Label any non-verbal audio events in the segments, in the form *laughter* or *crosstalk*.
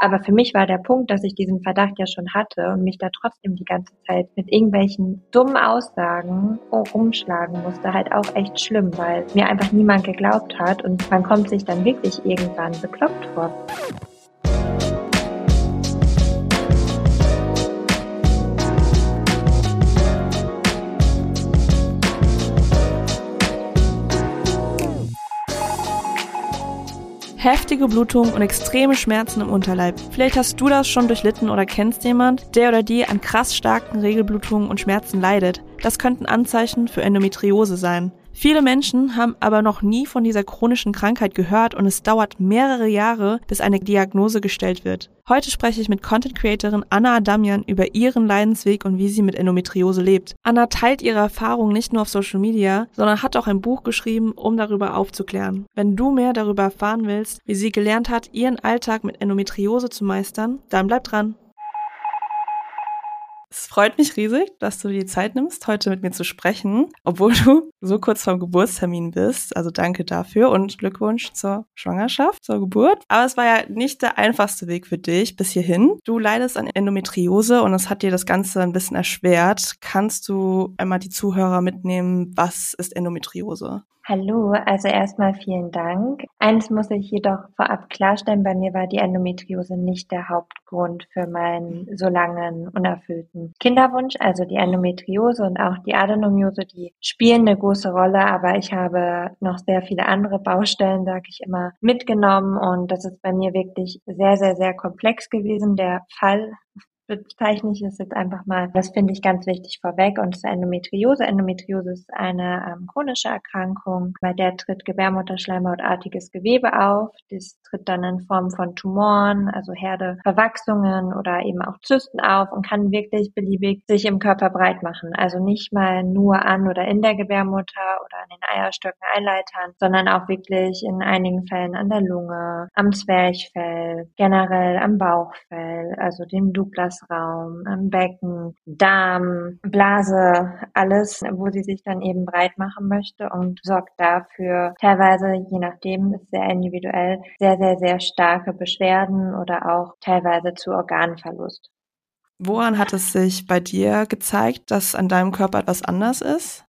Aber für mich war der Punkt, dass ich diesen Verdacht ja schon hatte und mich da trotzdem die ganze Zeit mit irgendwelchen dummen Aussagen rumschlagen musste, halt auch echt schlimm, weil mir einfach niemand geglaubt hat und man kommt sich dann wirklich irgendwann bekloppt vor. Heftige Blutung und extreme Schmerzen im Unterleib. Vielleicht hast du das schon durchlitten oder kennst jemand, der oder die an krass starken Regelblutungen und Schmerzen leidet. Das könnten Anzeichen für Endometriose sein. Viele Menschen haben aber noch nie von dieser chronischen Krankheit gehört und es dauert mehrere Jahre, bis eine Diagnose gestellt wird. Heute spreche ich mit Content Creatorin Anna Adamian über ihren Leidensweg und wie sie mit Endometriose lebt. Anna teilt ihre Erfahrungen nicht nur auf Social Media, sondern hat auch ein Buch geschrieben, um darüber aufzuklären. Wenn du mehr darüber erfahren willst, wie sie gelernt hat, ihren Alltag mit Endometriose zu meistern, dann bleib dran. Es freut mich riesig, dass du dir die Zeit nimmst, heute mit mir zu sprechen, obwohl du so kurz vorm Geburtstermin bist. Also danke dafür und Glückwunsch zur Schwangerschaft, zur Geburt. Aber es war ja nicht der einfachste Weg für dich bis hierhin. Du leidest an Endometriose und es hat dir das Ganze ein bisschen erschwert. Kannst du einmal die Zuhörer mitnehmen, was ist Endometriose? Hallo, also erstmal vielen Dank. Eins muss ich jedoch vorab klarstellen, bei mir war die Endometriose nicht der Hauptgrund für meinen so langen unerfüllten Kinderwunsch. Also die Endometriose und auch die Adenomiose, die spielen eine große Rolle, aber ich habe noch sehr viele andere Baustellen, sage ich immer, mitgenommen und das ist bei mir wirklich sehr, sehr, sehr komplex gewesen. Der Fall bezeichne ich es jetzt einfach mal. Das finde ich ganz wichtig vorweg. Und zur Endometriose. Endometriose ist eine ähm, chronische Erkrankung, bei der tritt Gebärmutterschleimhautartiges Gewebe auf. Das tritt dann in Form von Tumoren, also Herde, Verwachsungen oder eben auch Zysten auf und kann wirklich beliebig sich im Körper breit machen. Also nicht mal nur an oder in der Gebärmutter oder an den Eierstöcken, Eileitern, sondern auch wirklich in einigen Fällen an der Lunge, am Zwerchfell, generell am Bauchfell, also dem Douglas Herzraum, am Becken, Darm, Blase, alles, wo sie sich dann eben breit machen möchte und sorgt dafür teilweise, je nachdem, ist sehr individuell, sehr, sehr, sehr starke Beschwerden oder auch teilweise zu Organverlust. Woran hat es sich bei dir gezeigt, dass an deinem Körper etwas anders ist?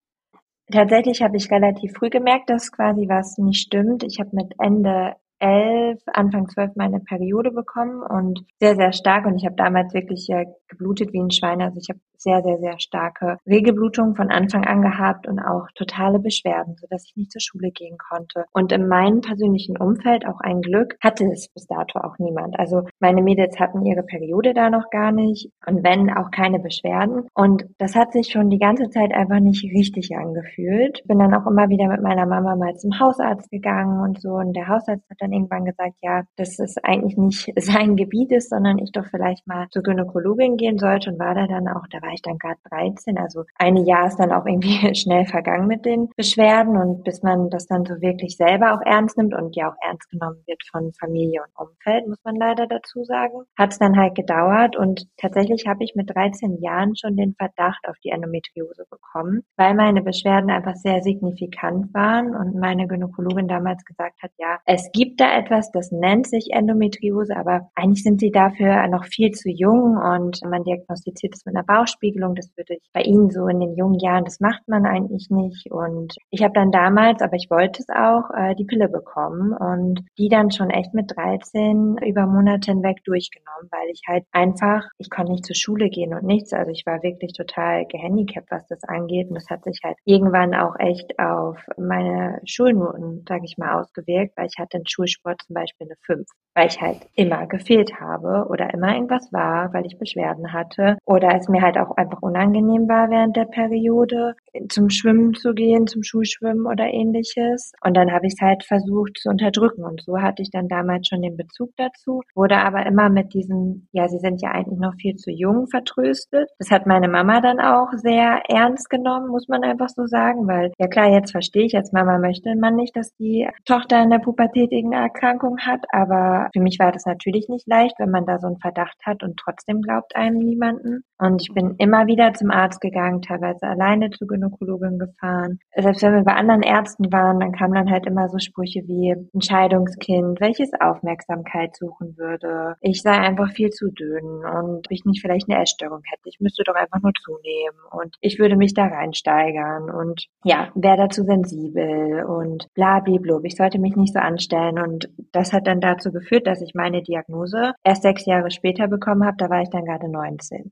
Tatsächlich habe ich relativ früh gemerkt, dass quasi was nicht stimmt. Ich habe mit Ende elf, Anfang zwölf meine Periode bekommen und sehr, sehr stark. Und ich habe damals wirklich ja geblutet wie ein Schwein. Also ich habe sehr, sehr, sehr starke Regelblutung von Anfang an gehabt und auch totale Beschwerden, sodass ich nicht zur Schule gehen konnte. Und in meinem persönlichen Umfeld, auch ein Glück, hatte es bis dato auch niemand. Also meine Mädels hatten ihre Periode da noch gar nicht und wenn auch keine Beschwerden. Und das hat sich schon die ganze Zeit einfach nicht richtig angefühlt. Bin dann auch immer wieder mit meiner Mama mal zum Hausarzt gegangen und so. Und der Hausarzt hat dann irgendwann gesagt, ja, dass es eigentlich nicht *laughs* sein Gebiet ist, sondern ich doch vielleicht mal zur Gynäkologin gehen sollte und war da dann auch, da war ich dann gerade 13. Also ein Jahr ist dann auch irgendwie *laughs* schnell vergangen mit den Beschwerden und bis man das dann so wirklich selber auch ernst nimmt und ja auch ernst genommen wird von Familie und Umfeld, muss man leider dazu sagen, hat es dann halt gedauert und tatsächlich habe ich mit 13 Jahren schon den Verdacht auf die Endometriose bekommen, weil meine Beschwerden einfach sehr signifikant waren und meine Gynäkologin damals gesagt hat, ja, es gibt da etwas, das nennt sich Endometriose, aber eigentlich sind sie dafür noch viel zu jung und man diagnostiziert es mit einer Bauchspiegelung. Das würde ich bei Ihnen so in den jungen Jahren, das macht man eigentlich nicht. Und ich habe dann damals, aber ich wollte es auch, äh, die Pille bekommen und die dann schon echt mit 13 über Monate hinweg durchgenommen, weil ich halt einfach, ich konnte nicht zur Schule gehen und nichts. Also ich war wirklich total gehandicapt, was das angeht. Und das hat sich halt irgendwann auch echt auf meine Schulnoten, sage ich mal, ausgewirkt, weil ich hatte in Schulsport zum Beispiel eine 5 weil ich halt immer gefehlt habe oder immer irgendwas war, weil ich Beschwerden hatte oder es mir halt auch einfach unangenehm war während der Periode zum Schwimmen zu gehen, zum Schulschwimmen oder ähnliches. Und dann habe ich es halt versucht zu unterdrücken und so hatte ich dann damals schon den Bezug dazu, wurde aber immer mit diesem, ja, sie sind ja eigentlich noch viel zu jung vertröstet. Das hat meine Mama dann auch sehr ernst genommen, muss man einfach so sagen, weil ja klar, jetzt verstehe ich, als Mama möchte man nicht, dass die Tochter in der Pubertät irgendeine Erkrankung hat. Aber für mich war das natürlich nicht leicht, wenn man da so einen Verdacht hat und trotzdem glaubt einem niemanden. Und ich bin immer wieder zum Arzt gegangen, teilweise alleine zur Gynäkologin gefahren. Selbst wenn wir bei anderen Ärzten waren, dann kamen dann halt immer so Sprüche wie Entscheidungskind, welches Aufmerksamkeit suchen würde. Ich sei einfach viel zu dünn und ich nicht vielleicht eine Essstörung hätte. Ich müsste doch einfach nur zunehmen und ich würde mich da reinsteigern und ja, wäre dazu sensibel und bla blub. Ich sollte mich nicht so anstellen und das hat dann dazu geführt, dass ich meine Diagnose erst sechs Jahre später bekommen habe. Da war ich dann gerade 19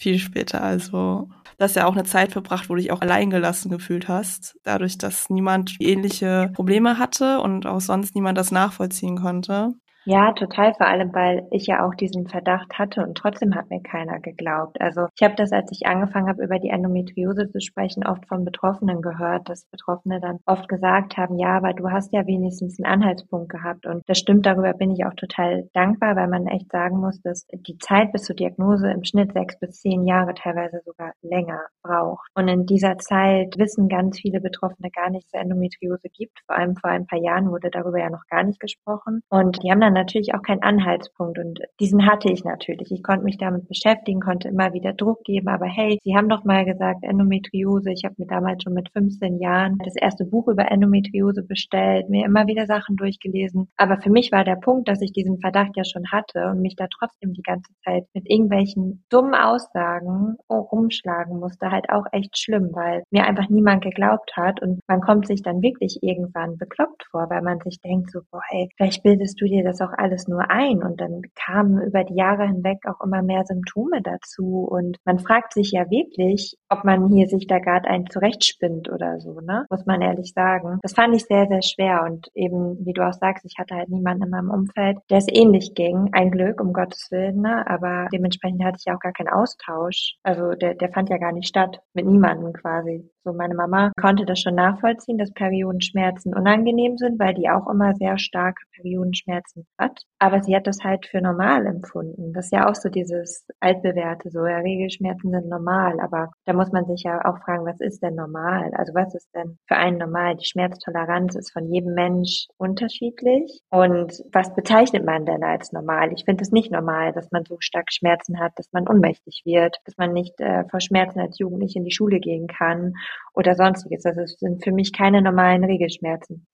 viel später. Also, du hast ja auch eine Zeit verbracht, wo du dich auch alleingelassen gefühlt hast, dadurch, dass niemand ähnliche Probleme hatte und auch sonst niemand das nachvollziehen konnte. Ja, total, vor allem, weil ich ja auch diesen Verdacht hatte und trotzdem hat mir keiner geglaubt. Also ich habe das, als ich angefangen habe, über die Endometriose zu sprechen, oft von Betroffenen gehört, dass Betroffene dann oft gesagt haben, ja, aber du hast ja wenigstens einen Anhaltspunkt gehabt. Und das stimmt, darüber bin ich auch total dankbar, weil man echt sagen muss, dass die Zeit bis zur Diagnose im Schnitt sechs bis zehn Jahre, teilweise sogar länger braucht. Und in dieser Zeit wissen ganz viele Betroffene gar nicht, dass es Endometriose gibt. Vor allem vor ein paar Jahren wurde darüber ja noch gar nicht gesprochen. Und die haben dann natürlich auch keinen Anhaltspunkt und diesen hatte ich natürlich. Ich konnte mich damit beschäftigen, konnte immer wieder Druck geben, aber hey, Sie haben doch mal gesagt Endometriose. Ich habe mir damals schon mit 15 Jahren das erste Buch über Endometriose bestellt, mir immer wieder Sachen durchgelesen. Aber für mich war der Punkt, dass ich diesen Verdacht ja schon hatte und mich da trotzdem die ganze Zeit mit irgendwelchen dummen Aussagen rumschlagen musste, halt auch echt schlimm, weil mir einfach niemand geglaubt hat und man kommt sich dann wirklich irgendwann bekloppt vor, weil man sich denkt so, boah, hey, vielleicht bildest du dir das auch alles nur ein und dann kamen über die Jahre hinweg auch immer mehr Symptome dazu und man fragt sich ja wirklich, ob man hier sich da gerade einen zurechtspinnt oder so, ne? Muss man ehrlich sagen. Das fand ich sehr, sehr schwer und eben, wie du auch sagst, ich hatte halt niemanden in meinem Umfeld, der es ähnlich ging. Ein Glück, um Gottes Willen, ne? Aber dementsprechend hatte ich auch gar keinen Austausch. Also der, der fand ja gar nicht statt. Mit niemandem quasi. So meine Mama konnte das schon nachvollziehen, dass Periodenschmerzen unangenehm sind, weil die auch immer sehr starke Periodenschmerzen hat. Aber sie hat das halt für normal empfunden. Das ist ja auch so dieses altbewährte, so ja, Regelschmerzen sind normal. Aber da muss man sich ja auch fragen, was ist denn normal? Also was ist denn für einen normal? Die Schmerztoleranz ist von jedem Mensch unterschiedlich. Und was bezeichnet man denn als normal? Ich finde es nicht normal, dass man so stark Schmerzen hat, dass man ohnmächtig wird, dass man nicht äh, vor Schmerzen als Jugendlich in die Schule gehen kann oder sonstiges. Das sind für mich keine normalen Regelschmerzen.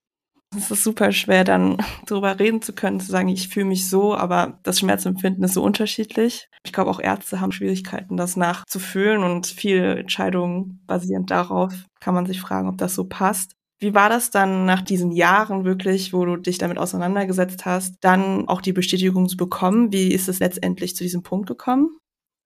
Es ist super schwer, dann *laughs* darüber reden zu können, zu sagen, ich fühle mich so, aber das Schmerzempfinden ist so unterschiedlich. Ich glaube, auch Ärzte haben Schwierigkeiten, das nachzufühlen und viele Entscheidungen basierend darauf kann man sich fragen, ob das so passt. Wie war das dann nach diesen Jahren wirklich, wo du dich damit auseinandergesetzt hast, dann auch die Bestätigung zu bekommen? Wie ist es letztendlich zu diesem Punkt gekommen?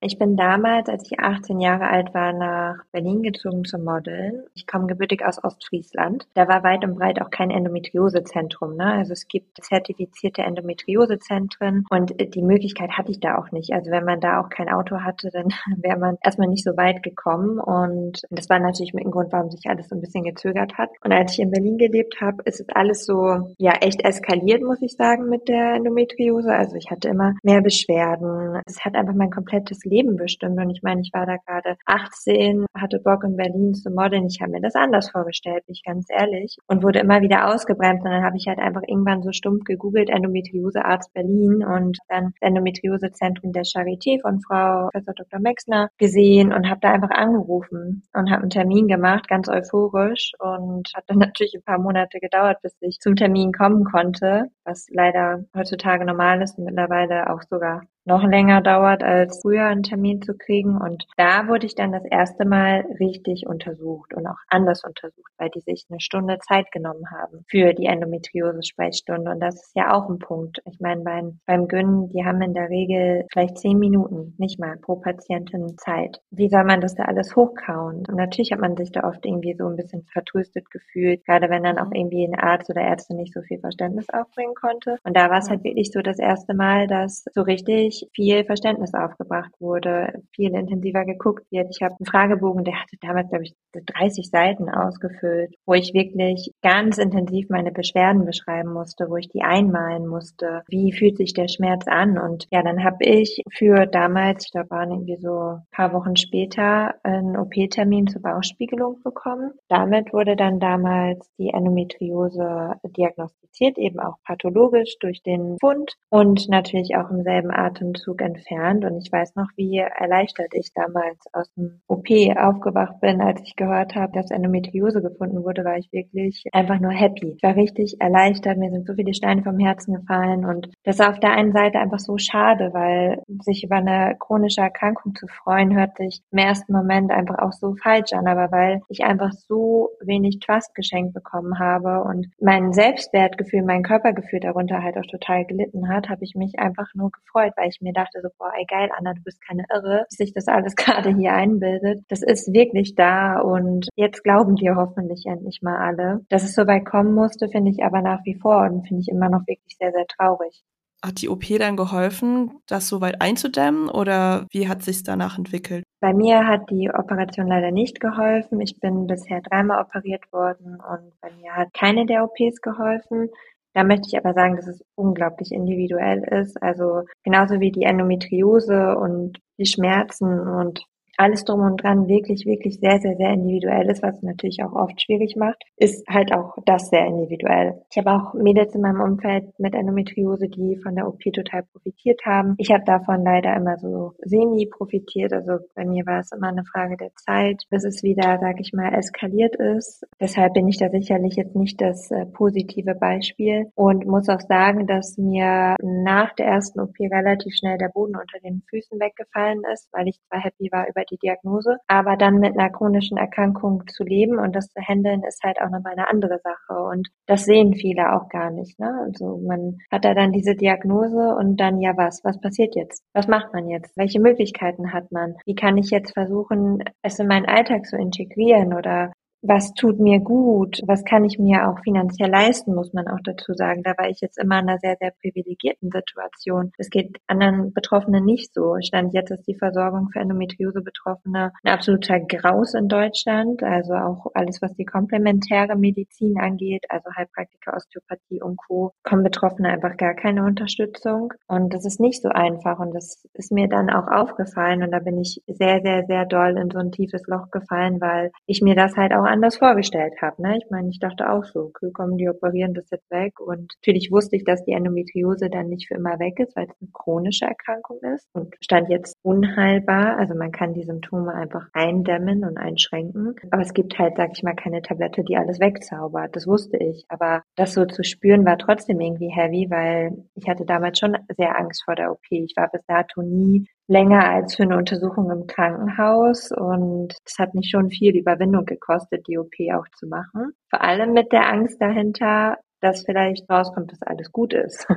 Ich bin damals, als ich 18 Jahre alt war, nach Berlin gezogen zum Modeln. Ich komme gebürtig aus Ostfriesland. Da war weit und breit auch kein Endometriosezentrum. Ne? Also es gibt zertifizierte Endometriosezentren und die Möglichkeit hatte ich da auch nicht. Also wenn man da auch kein Auto hatte, dann *laughs* wäre man erstmal nicht so weit gekommen. Und das war natürlich mit dem Grund, warum sich alles so ein bisschen gezögert hat. Und als ich in Berlin gelebt habe, ist es alles so, ja, echt eskaliert, muss ich sagen, mit der Endometriose. Also ich hatte immer mehr Beschwerden. Es hat einfach mein komplettes Leben bestimmt. Und ich meine, ich war da gerade 18, hatte Bock in Berlin zu modeln. Ich habe mir das anders vorgestellt, bin ich ganz ehrlich. Und wurde immer wieder ausgebremst. Und dann habe ich halt einfach irgendwann so stumpf gegoogelt, Endometriosearzt Berlin und dann Endometriosezentrum der Charité von Frau Professor Dr. Mexner gesehen und habe da einfach angerufen und habe einen Termin gemacht, ganz euphorisch. Und hat dann *laughs* natürlich ein paar Monate gedauert, bis ich zum Termin kommen konnte, was leider heutzutage normal ist und mittlerweile auch sogar noch länger dauert, als früher einen Termin zu kriegen. Und da wurde ich dann das erste Mal richtig untersucht und auch anders untersucht, weil die sich eine Stunde Zeit genommen haben für die Endometriose-Sprechstunde. Und das ist ja auch ein Punkt. Ich meine, beim, beim Gyn, die haben in der Regel vielleicht zehn Minuten, nicht mal pro Patientin Zeit. Wie soll man das da alles hochkauen? Und natürlich hat man sich da oft irgendwie so ein bisschen vertröstet gefühlt, gerade wenn dann auch irgendwie ein Arzt oder Ärzte nicht so viel Verständnis aufbringen konnte. Und da war es halt wirklich so das erste Mal, dass so richtig wirklich viel Verständnis aufgebracht wurde, viel intensiver geguckt wird. Ich habe einen Fragebogen, der hatte damals, glaube ich, 30 Seiten ausgefüllt, wo ich wirklich ganz intensiv meine Beschwerden beschreiben musste, wo ich die einmalen musste. Wie fühlt sich der Schmerz an? Und ja, dann habe ich für damals, ich glaube, waren irgendwie so ein paar Wochen später, einen OP-Termin zur Bauchspiegelung bekommen. Damit wurde dann damals die Endometriose diagnostiziert, eben auch pathologisch durch den Fund und natürlich auch im selben Atemzug entfernt. Und ich weiß noch, wie erleichtert ich damals aus dem OP aufgewacht bin, als ich gehört habe, dass Endometriose gefunden wurde, war ich wirklich einfach nur happy. Ich war richtig erleichtert. Mir sind so viele Steine vom Herzen gefallen und das ist auf der einen Seite einfach so schade, weil sich über eine chronische Erkrankung zu freuen, hört sich im ersten Moment einfach auch so falsch an. Aber weil ich einfach so wenig Trust geschenkt bekommen habe und mein Selbstwertgefühl, mein Körpergefühl darunter halt auch total gelitten hat, habe ich mich einfach nur gefreut, weil ich mir dachte so, boah, ey geil, Anna, du bist keine Irre, wie sich das alles *laughs* gerade hier einbildet. Das ist wirklich da und jetzt glauben dir hoffentlich endlich mal alle. Dass es so weit kommen musste, finde ich aber nach wie vor und finde ich immer noch wirklich sehr, sehr traurig. Hat die OP dann geholfen, das so weit einzudämmen oder wie hat sich danach entwickelt? Bei mir hat die Operation leider nicht geholfen. Ich bin bisher dreimal operiert worden und bei mir hat keine der OPs geholfen. Da möchte ich aber sagen, dass es unglaublich individuell ist. Also genauso wie die Endometriose und die Schmerzen und alles drum und dran wirklich, wirklich sehr, sehr, sehr individuell ist, was natürlich auch oft schwierig macht, ist halt auch das sehr individuell. Ich habe auch Mädels in meinem Umfeld mit Endometriose, die von der OP total profitiert haben. Ich habe davon leider immer so semi profitiert. Also bei mir war es immer eine Frage der Zeit, bis es wieder, sag ich mal, eskaliert ist. Deshalb bin ich da sicherlich jetzt nicht das äh, positive Beispiel und muss auch sagen, dass mir nach der ersten OP relativ schnell der Boden unter den Füßen weggefallen ist, weil ich zwar happy war über die Diagnose. Aber dann mit einer chronischen Erkrankung zu leben und das zu handeln, ist halt auch nochmal eine andere Sache. Und das sehen viele auch gar nicht. Ne? Also man hat da dann diese Diagnose und dann ja was? Was passiert jetzt? Was macht man jetzt? Welche Möglichkeiten hat man? Wie kann ich jetzt versuchen, es in meinen Alltag zu integrieren oder was tut mir gut, was kann ich mir auch finanziell leisten, muss man auch dazu sagen. Da war ich jetzt immer in einer sehr, sehr privilegierten Situation. Es geht anderen Betroffenen nicht so. Stand jetzt ist die Versorgung für Endometriose-Betroffene ein absoluter Graus in Deutschland. Also auch alles, was die komplementäre Medizin angeht, also Heilpraktiker, Osteopathie und Co., kommen Betroffene einfach gar keine Unterstützung. Und das ist nicht so einfach. Und das ist mir dann auch aufgefallen. Und da bin ich sehr, sehr, sehr doll in so ein tiefes Loch gefallen, weil ich mir das halt auch anders vorgestellt habe. Ne? Ich meine, ich dachte auch so, okay, kommen die operieren das jetzt weg. Und natürlich wusste ich, dass die Endometriose dann nicht für immer weg ist, weil es eine chronische Erkrankung ist und stand jetzt unheilbar. Also man kann die Symptome einfach eindämmen und einschränken. Aber es gibt halt, sag ich mal, keine Tablette, die alles wegzaubert. Das wusste ich. Aber das so zu spüren war trotzdem irgendwie heavy, weil ich hatte damals schon sehr Angst vor der OP. Ich war bis dato nie länger als für eine Untersuchung im Krankenhaus und es hat mich schon viel Überwindung gekostet, die OP auch zu machen. Vor allem mit der Angst dahinter, dass vielleicht rauskommt, dass alles gut ist. *laughs*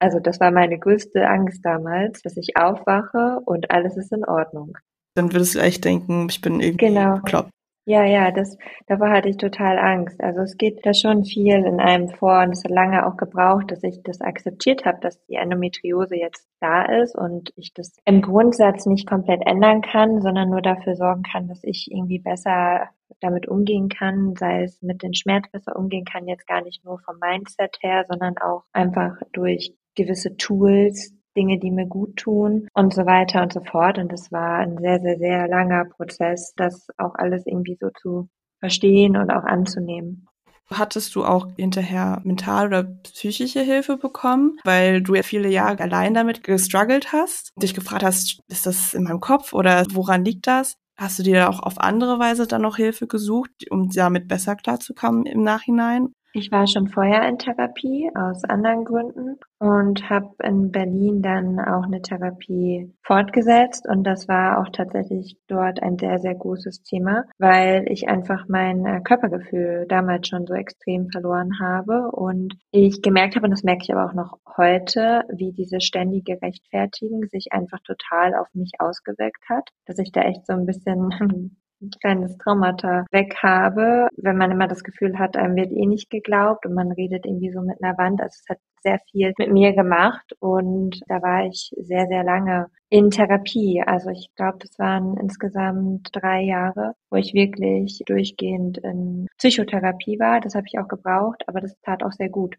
Also das war meine größte Angst damals, dass ich aufwache und alles ist in Ordnung. Dann würdest du echt denken, ich bin irgendwie genau. bekloppt. Ja, ja, das, davor hatte ich total Angst. Also es geht da schon viel in einem vor und es hat lange auch gebraucht, dass ich das akzeptiert habe, dass die Endometriose jetzt da ist und ich das im Grundsatz nicht komplett ändern kann, sondern nur dafür sorgen kann, dass ich irgendwie besser damit umgehen kann, sei es mit den Schmerz besser umgehen kann, jetzt gar nicht nur vom Mindset her, sondern auch einfach durch gewisse Tools, Dinge, die mir gut tun und so weiter und so fort. Und es war ein sehr, sehr, sehr langer Prozess, das auch alles irgendwie so zu verstehen und auch anzunehmen. Hattest du auch hinterher mental oder psychische Hilfe bekommen, weil du ja viele Jahre allein damit gestruggelt hast, dich gefragt hast, ist das in meinem Kopf oder woran liegt das? Hast du dir auch auf andere Weise dann noch Hilfe gesucht, um damit besser klarzukommen im Nachhinein? Ich war schon vorher in Therapie aus anderen Gründen und habe in Berlin dann auch eine Therapie fortgesetzt. Und das war auch tatsächlich dort ein sehr, sehr großes Thema, weil ich einfach mein äh, Körpergefühl damals schon so extrem verloren habe. Und ich gemerkt habe, und das merke ich aber auch noch heute, wie diese ständige Rechtfertigung sich einfach total auf mich ausgewirkt hat, dass ich da echt so ein bisschen ein *laughs* kleines Traumata weg habe, wenn man immer das Gefühl hat, einem wird eh nicht geglaubt und man redet irgendwie so mit einer Wand. Also es hat sehr viel mit mir gemacht und da war ich sehr, sehr lange in Therapie. Also ich glaube, das waren insgesamt drei Jahre, wo ich wirklich durchgehend in Psychotherapie war. Das habe ich auch gebraucht, aber das tat auch sehr gut.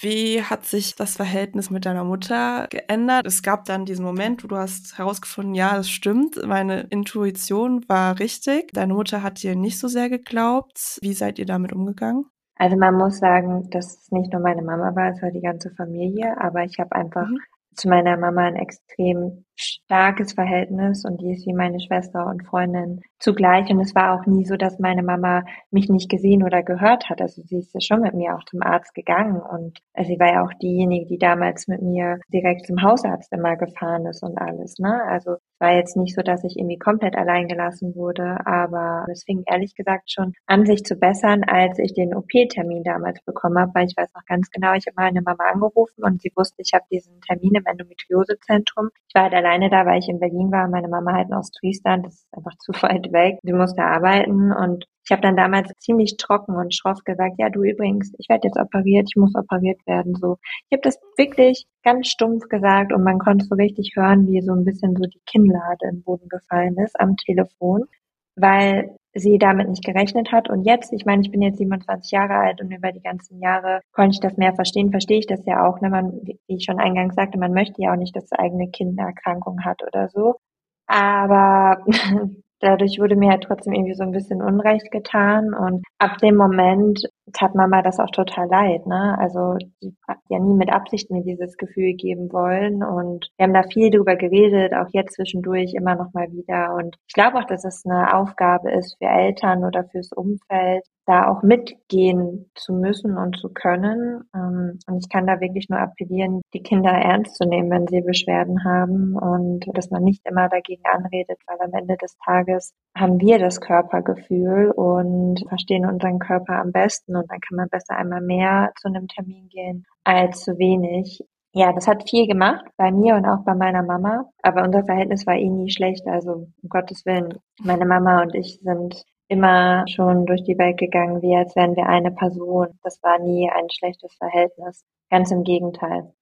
Wie hat sich das Verhältnis mit deiner Mutter geändert? Es gab dann diesen Moment, wo du hast herausgefunden, ja, das stimmt, meine Intuition war richtig. Deine Mutter hat dir nicht so sehr geglaubt. Wie seid ihr damit umgegangen? Also man muss sagen, dass es nicht nur meine Mama war, es war die ganze Familie, aber ich habe einfach mhm. zu meiner Mama ein extrem starkes Verhältnis und die ist wie meine Schwester und Freundin zugleich. Und es war auch nie so, dass meine Mama mich nicht gesehen oder gehört hat. Also sie ist ja schon mit mir auch zum Arzt gegangen und sie war ja auch diejenige, die damals mit mir direkt zum Hausarzt immer gefahren ist und alles. Ne? Also es war jetzt nicht so, dass ich irgendwie komplett allein gelassen wurde, aber es fing ehrlich gesagt schon an, sich zu bessern, als ich den OP-Termin damals bekommen habe, weil ich weiß noch ganz genau, ich habe meine Mama angerufen und sie wusste, ich habe diesen Termin im Endometriosezentrum. Ich war halt alleine da, weil ich in Berlin war, meine Mama halt in Ostfriesland, das ist einfach zu *laughs* weit weg. Sie musste arbeiten und ich habe dann damals ziemlich trocken und schroff gesagt, ja du übrigens, ich werde jetzt operiert, ich muss operiert werden. So, ich habe das wirklich ganz stumpf gesagt und man konnte so richtig hören, wie so ein bisschen so die Kinnlade im Boden gefallen ist am Telefon, weil sie damit nicht gerechnet hat. Und jetzt, ich meine, ich bin jetzt 27 Jahre alt und über die ganzen Jahre konnte ich das mehr verstehen, verstehe ich das ja auch. Ne? Man, wie ich schon eingangs sagte, man möchte ja auch nicht, dass das eigene Kind eine Erkrankung hat oder so. Aber *laughs* dadurch wurde mir halt trotzdem irgendwie so ein bisschen Unrecht getan. Und ab dem Moment tat Mama das auch total leid. Ne? Also sie hat ja nie mit Absicht mir dieses Gefühl geben wollen. Und wir haben da viel drüber geredet, auch jetzt zwischendurch immer noch mal wieder. Und ich glaube auch, dass es eine Aufgabe ist für Eltern oder fürs Umfeld, da auch mitgehen zu müssen und zu können. Ähm, und ich kann da wirklich nur appellieren, die Kinder ernst zu nehmen, wenn sie Beschwerden haben und dass man nicht immer dagegen anredet, weil am Ende des Tages haben wir das Körpergefühl und verstehen unseren Körper am besten und dann kann man besser einmal mehr zu einem Termin gehen als zu wenig. Ja, das hat viel gemacht bei mir und auch bei meiner Mama. Aber unser Verhältnis war eh nie schlecht. Also um Gottes Willen, meine Mama und ich sind immer schon durch die Welt gegangen, wie als wären wir eine Person. Das war nie ein schlechtes Verhältnis. Ganz im Gegenteil.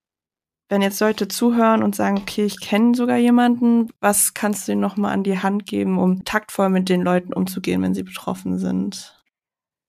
Wenn jetzt Leute zuhören und sagen, okay, ich kenne sogar jemanden, was kannst du ihnen nochmal an die Hand geben, um taktvoll mit den Leuten umzugehen, wenn sie betroffen sind?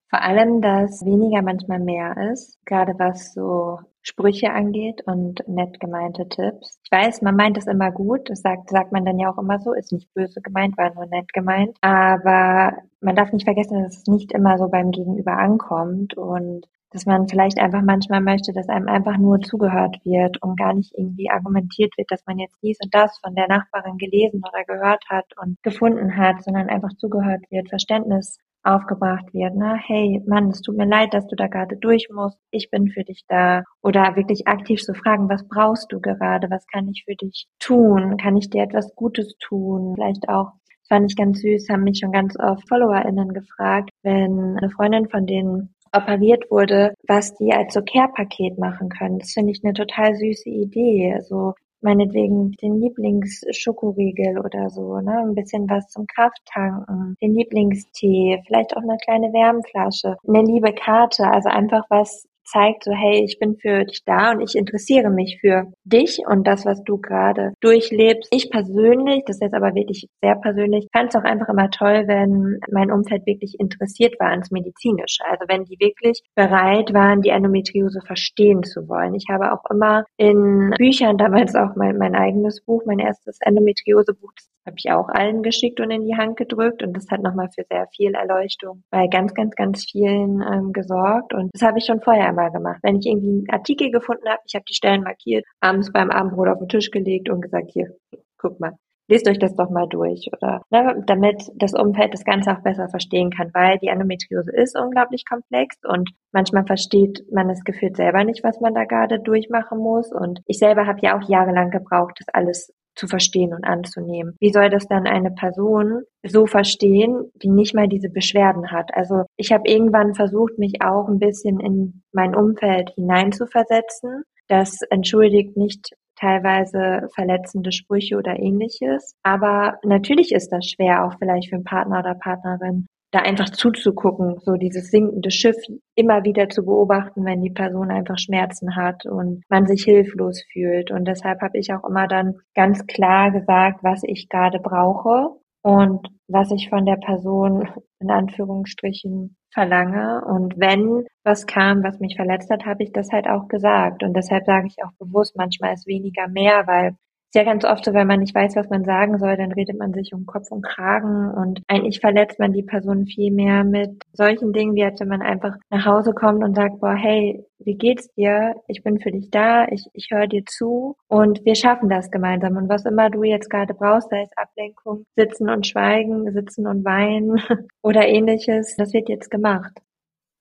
Vor allem, dass weniger manchmal mehr ist, gerade was so Sprüche angeht und nett gemeinte Tipps. Ich weiß, man meint es immer gut, das sagt, sagt man dann ja auch immer so, ist nicht böse gemeint, war nur nett gemeint. Aber man darf nicht vergessen, dass es nicht immer so beim Gegenüber ankommt und dass man vielleicht einfach manchmal möchte, dass einem einfach nur zugehört wird und gar nicht irgendwie argumentiert wird, dass man jetzt dies und das von der Nachbarin gelesen oder gehört hat und gefunden hat, sondern einfach zugehört wird, Verständnis aufgebracht wird. Ne? Hey, Mann, es tut mir leid, dass du da gerade durch musst. Ich bin für dich da. Oder wirklich aktiv zu fragen, was brauchst du gerade? Was kann ich für dich tun? Kann ich dir etwas Gutes tun? Vielleicht auch fand ich ganz süß, haben mich schon ganz oft FollowerInnen gefragt, wenn eine Freundin von denen operiert wurde, was die als so Care-Paket machen können. Das finde ich eine total süße Idee. Also meinetwegen den Lieblingsschokoriegel oder so, ne? Ein bisschen was zum Krafttanken, den Lieblingstee, vielleicht auch eine kleine Wärmflasche, eine liebe Karte, also einfach was zeigt so, hey, ich bin für dich da und ich interessiere mich für dich und das, was du gerade durchlebst. Ich persönlich, das ist jetzt aber wirklich sehr persönlich, fand es auch einfach immer toll, wenn mein Umfeld wirklich interessiert war ans Medizinische. Also wenn die wirklich bereit waren, die Endometriose verstehen zu wollen. Ich habe auch immer in Büchern, damals auch mein, mein eigenes Buch, mein erstes Endometriose-Buch, das habe ich auch allen geschickt und in die Hand gedrückt und das hat nochmal für sehr viel Erleuchtung bei ganz, ganz, ganz vielen ähm, gesorgt und das habe ich schon vorher immer gemacht. Wenn ich irgendwie einen Artikel gefunden habe, ich habe die Stellen markiert, abends beim Abendbrot auf den Tisch gelegt und gesagt, hier, guck mal, lest euch das doch mal durch oder ne, damit das Umfeld das Ganze auch besser verstehen kann, weil die Endometriose ist unglaublich komplex und manchmal versteht man es gefühlt selber nicht, was man da gerade durchmachen muss und ich selber habe ja auch jahrelang gebraucht, das alles zu verstehen und anzunehmen. Wie soll das dann eine Person so verstehen, die nicht mal diese Beschwerden hat? Also ich habe irgendwann versucht, mich auch ein bisschen in mein Umfeld hineinzuversetzen. Das entschuldigt nicht teilweise verletzende Sprüche oder ähnliches. Aber natürlich ist das schwer, auch vielleicht für einen Partner oder Partnerin, da einfach zuzugucken, so dieses sinkende Schiff immer wieder zu beobachten, wenn die Person einfach Schmerzen hat und man sich hilflos fühlt. Und deshalb habe ich auch immer dann ganz klar gesagt, was ich gerade brauche und was ich von der Person in Anführungsstrichen verlange. Und wenn was kam, was mich verletzt hat, habe ich das halt auch gesagt. Und deshalb sage ich auch bewusst, manchmal ist weniger mehr, weil ist ja ganz oft so, wenn man nicht weiß, was man sagen soll, dann redet man sich um Kopf und Kragen und eigentlich verletzt man die Person viel mehr mit solchen Dingen, wie als wenn man einfach nach Hause kommt und sagt, boah, hey, wie geht's dir? Ich bin für dich da, ich, ich höre dir zu und wir schaffen das gemeinsam. Und was immer du jetzt gerade brauchst, sei es Ablenkung, sitzen und schweigen, sitzen und weinen *laughs* oder ähnliches, das wird jetzt gemacht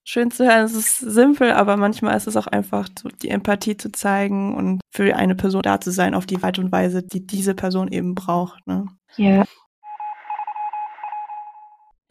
schön zu hören. Es ist simpel, aber manchmal ist es auch einfach, die Empathie zu zeigen und für eine Person da zu sein auf die Art und Weise, die diese Person eben braucht. Ne? Ja.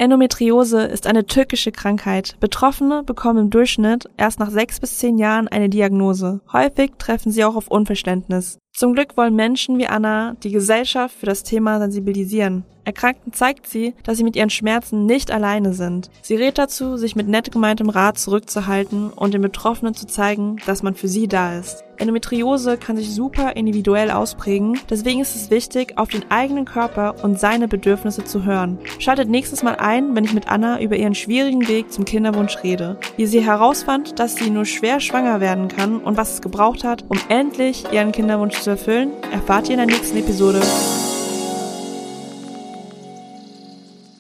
Endometriose ist eine tückische Krankheit. Betroffene bekommen im Durchschnitt erst nach sechs bis zehn Jahren eine Diagnose. Häufig treffen sie auch auf Unverständnis. Zum Glück wollen Menschen wie Anna die Gesellschaft für das Thema sensibilisieren. Erkrankten zeigt sie, dass sie mit ihren Schmerzen nicht alleine sind. Sie rät dazu, sich mit nett gemeintem Rat zurückzuhalten und den Betroffenen zu zeigen, dass man für sie da ist. Endometriose kann sich super individuell ausprägen, deswegen ist es wichtig, auf den eigenen Körper und seine Bedürfnisse zu hören. Schaltet nächstes Mal ein, wenn ich mit Anna über ihren schwierigen Weg zum Kinderwunsch rede. Wie sie herausfand, dass sie nur schwer schwanger werden kann und was es gebraucht hat, um endlich ihren Kinderwunsch zu erfüllen, erfahrt ihr in der nächsten Episode.